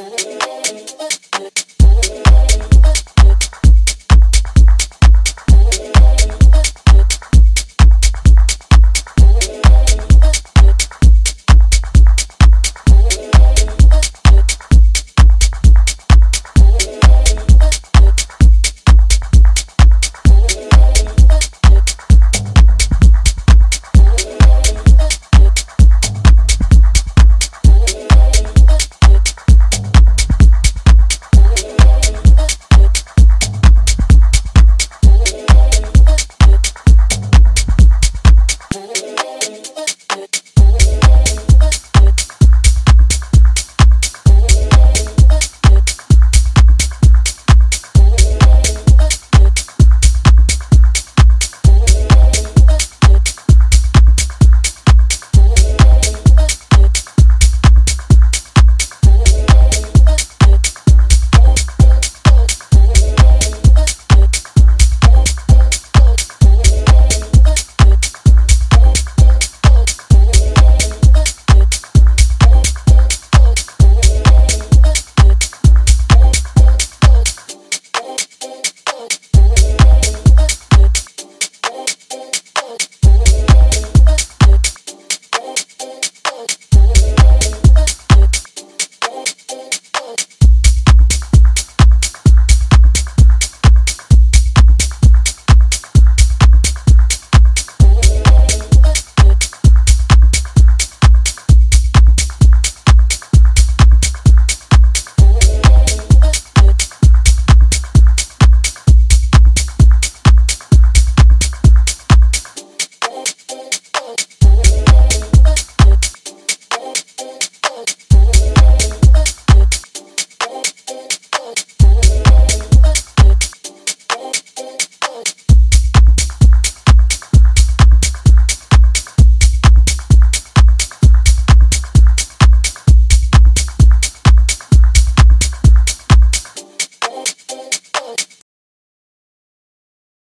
Ooh.